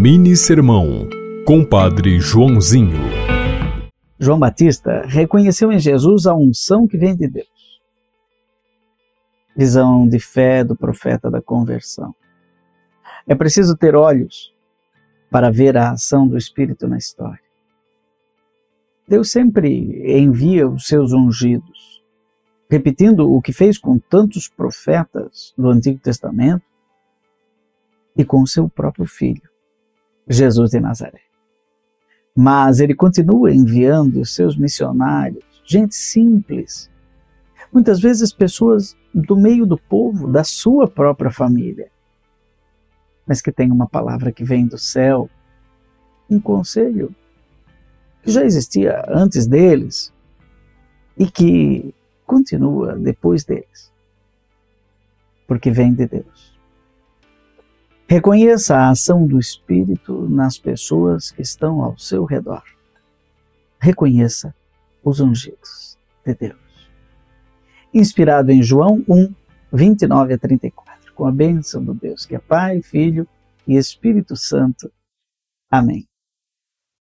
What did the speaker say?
Mini Sermão, Compadre Joãozinho. João Batista reconheceu em Jesus a unção que vem de Deus. Visão de fé do profeta da conversão. É preciso ter olhos para ver a ação do Espírito na história. Deus sempre envia os seus ungidos, repetindo o que fez com tantos profetas do Antigo Testamento e com o seu próprio filho, Jesus de Nazaré. Mas ele continua enviando seus missionários, gente simples, muitas vezes pessoas do meio do povo, da sua própria família, mas que tem uma palavra que vem do céu, um conselho que já existia antes deles e que continua depois deles, porque vem de Deus. Reconheça a ação do Espírito nas pessoas que estão ao seu redor. Reconheça os ungidos de Deus. Inspirado em João 1, 29 a 34, com a bênção do Deus que é Pai, Filho e Espírito Santo. Amém.